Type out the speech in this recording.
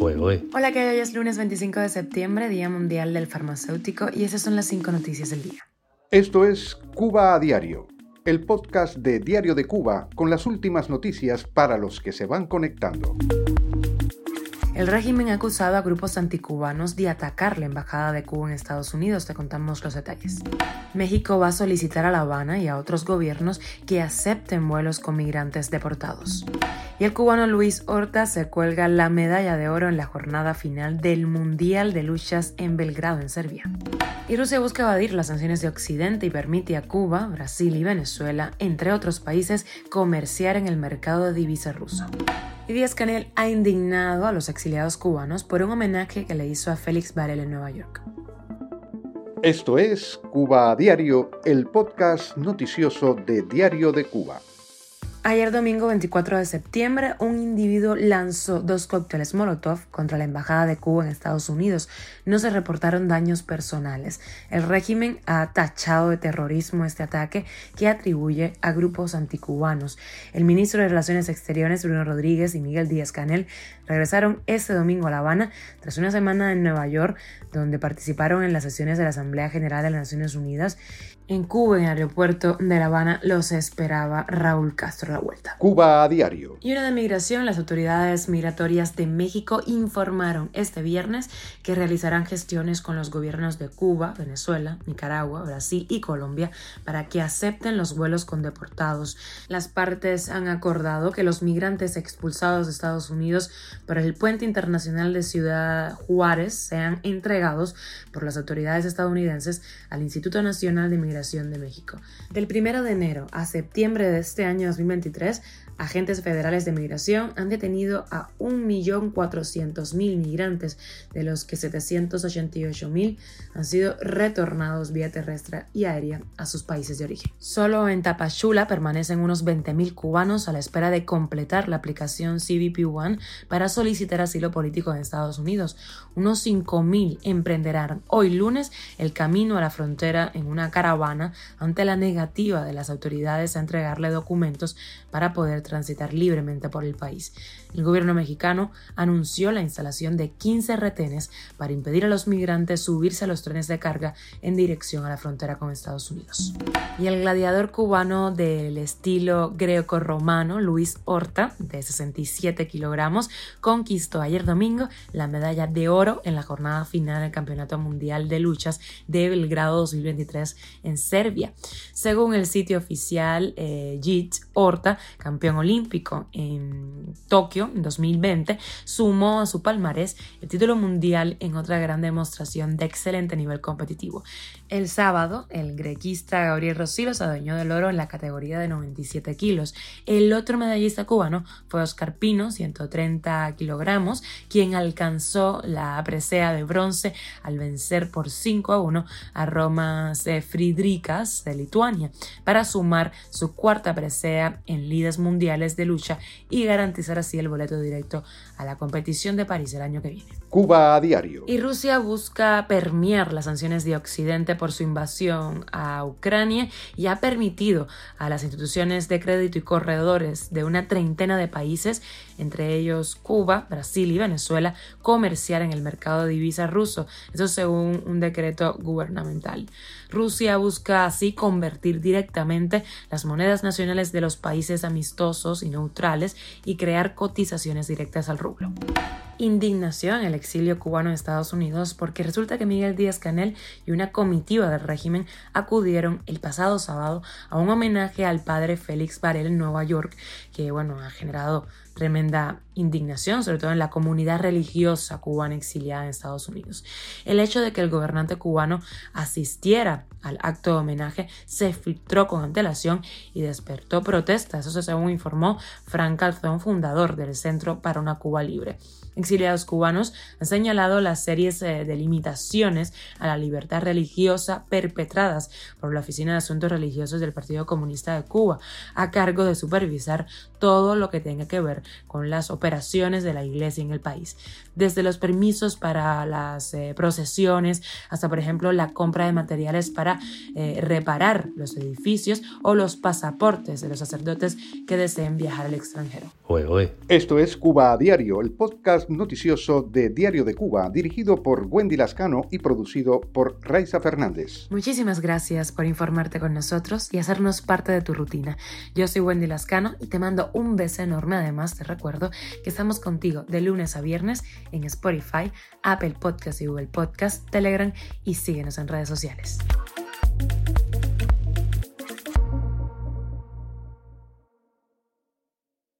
Hola, que hoy es lunes 25 de septiembre, Día Mundial del Farmacéutico, y esas son las cinco noticias del día. Esto es Cuba a Diario, el podcast de Diario de Cuba con las últimas noticias para los que se van conectando. El régimen ha acusado a grupos anticubanos de atacar la embajada de Cuba en Estados Unidos. Te contamos los detalles. México va a solicitar a La Habana y a otros gobiernos que acepten vuelos con migrantes deportados. Y el cubano Luis Horta se cuelga la medalla de oro en la jornada final del Mundial de Luchas en Belgrado, en Serbia. Y Rusia busca evadir las sanciones de Occidente y permite a Cuba, Brasil y Venezuela, entre otros países, comerciar en el mercado de divisa ruso. Y Díaz Canel ha indignado a los exiliados cubanos por un homenaje que le hizo a Félix Varela en Nueva York. Esto es Cuba a Diario, el podcast noticioso de Diario de Cuba. Ayer domingo 24 de septiembre, un individuo lanzó dos cócteles Molotov contra la Embajada de Cuba en Estados Unidos. No se reportaron daños personales. El régimen ha tachado de terrorismo este ataque que atribuye a grupos anticubanos. El ministro de Relaciones Exteriores, Bruno Rodríguez, y Miguel Díaz Canel regresaron este domingo a La Habana tras una semana en Nueva York, donde participaron en las sesiones de la Asamblea General de las Naciones Unidas. En Cuba, en el aeropuerto de La Habana, los esperaba Raúl Castro vuelta. Cuba a diario. Y una de migración, las autoridades migratorias de México informaron este viernes que realizarán gestiones con los gobiernos de Cuba, Venezuela, Nicaragua, Brasil y Colombia para que acepten los vuelos con deportados. Las partes han acordado que los migrantes expulsados de Estados Unidos por el puente internacional de Ciudad Juárez sean entregados por las autoridades estadounidenses al Instituto Nacional de Migración de México. Del 1 de enero a septiembre de este año 2021, agentes federales de migración han detenido a 1.400.000 migrantes, de los que 788.000 han sido retornados vía terrestre y aérea a sus países de origen. Solo en Tapachula permanecen unos 20.000 cubanos a la espera de completar la aplicación CBP One para solicitar asilo político en Estados Unidos. Unos 5.000 emprenderán hoy lunes el camino a la frontera en una caravana ante la negativa de las autoridades a entregarle documentos para poder transitar libremente por el país. El gobierno mexicano anunció la instalación de 15 retenes para impedir a los migrantes subirse a los trenes de carga en dirección a la frontera con Estados Unidos. Y el gladiador cubano del estilo greco-romano, Luis Horta, de 67 kilogramos, conquistó ayer domingo la medalla de oro en la jornada final del Campeonato Mundial de Luchas de Belgrado 2023 en Serbia. Según el sitio oficial eh, JIT, Horta, campeón olímpico en Tokio en 2020, sumó a su palmarés el título mundial en otra gran demostración de excelente nivel competitivo. El sábado, el grequista Gabriel Rosilo se adueñó del oro en la categoría de 97 kilos. El otro medallista cubano fue Oscar Pino, 130 kilogramos, quien alcanzó la presea de bronce al vencer por 5 a 1 a Romas Friedrikas de Lituania para sumar su cuarta presea en lides mundiales de lucha y garantizar así el boleto directo a la competición de París el año que viene. Cuba a diario. Y Rusia busca permear las sanciones de Occidente por su invasión a Ucrania y ha permitido a las instituciones de crédito y corredores de una treintena de países, entre ellos Cuba, Brasil y Venezuela, comerciar en el mercado de divisas ruso. Eso según un decreto gubernamental. Rusia busca así convertir directamente las monedas nacionales de los países amistosos y neutrales y crear cotizaciones directas al rublo indignación en el exilio cubano en Estados Unidos porque resulta que Miguel Díaz Canel y una comitiva del régimen acudieron el pasado sábado a un homenaje al padre Félix Varela en Nueva York, que bueno, ha generado tremenda indignación, sobre todo en la comunidad religiosa cubana exiliada en Estados Unidos. El hecho de que el gobernante cubano asistiera al acto de homenaje se filtró con antelación y despertó protestas, eso según informó Frank Calzón, fundador del Centro para una Cuba Libre. Exiliados cubanos han señalado las series eh, de limitaciones a la libertad religiosa perpetradas por la Oficina de Asuntos Religiosos del Partido Comunista de Cuba, a cargo de supervisar todo lo que tenga que ver con las operaciones de la iglesia en el país, desde los permisos para las eh, procesiones hasta, por ejemplo, la compra de materiales para eh, reparar los edificios o los pasaportes de los sacerdotes que deseen viajar al extranjero. Esto es Cuba a Diario, el podcast noticioso de Diario de Cuba, dirigido por Wendy Lascano y producido por Raiza Fernández. Muchísimas gracias por informarte con nosotros y hacernos parte de tu rutina. Yo soy Wendy Lascano y te un beso enorme. Además, te recuerdo que estamos contigo de lunes a viernes en Spotify, Apple Podcast y Google Podcast, Telegram y síguenos en redes sociales.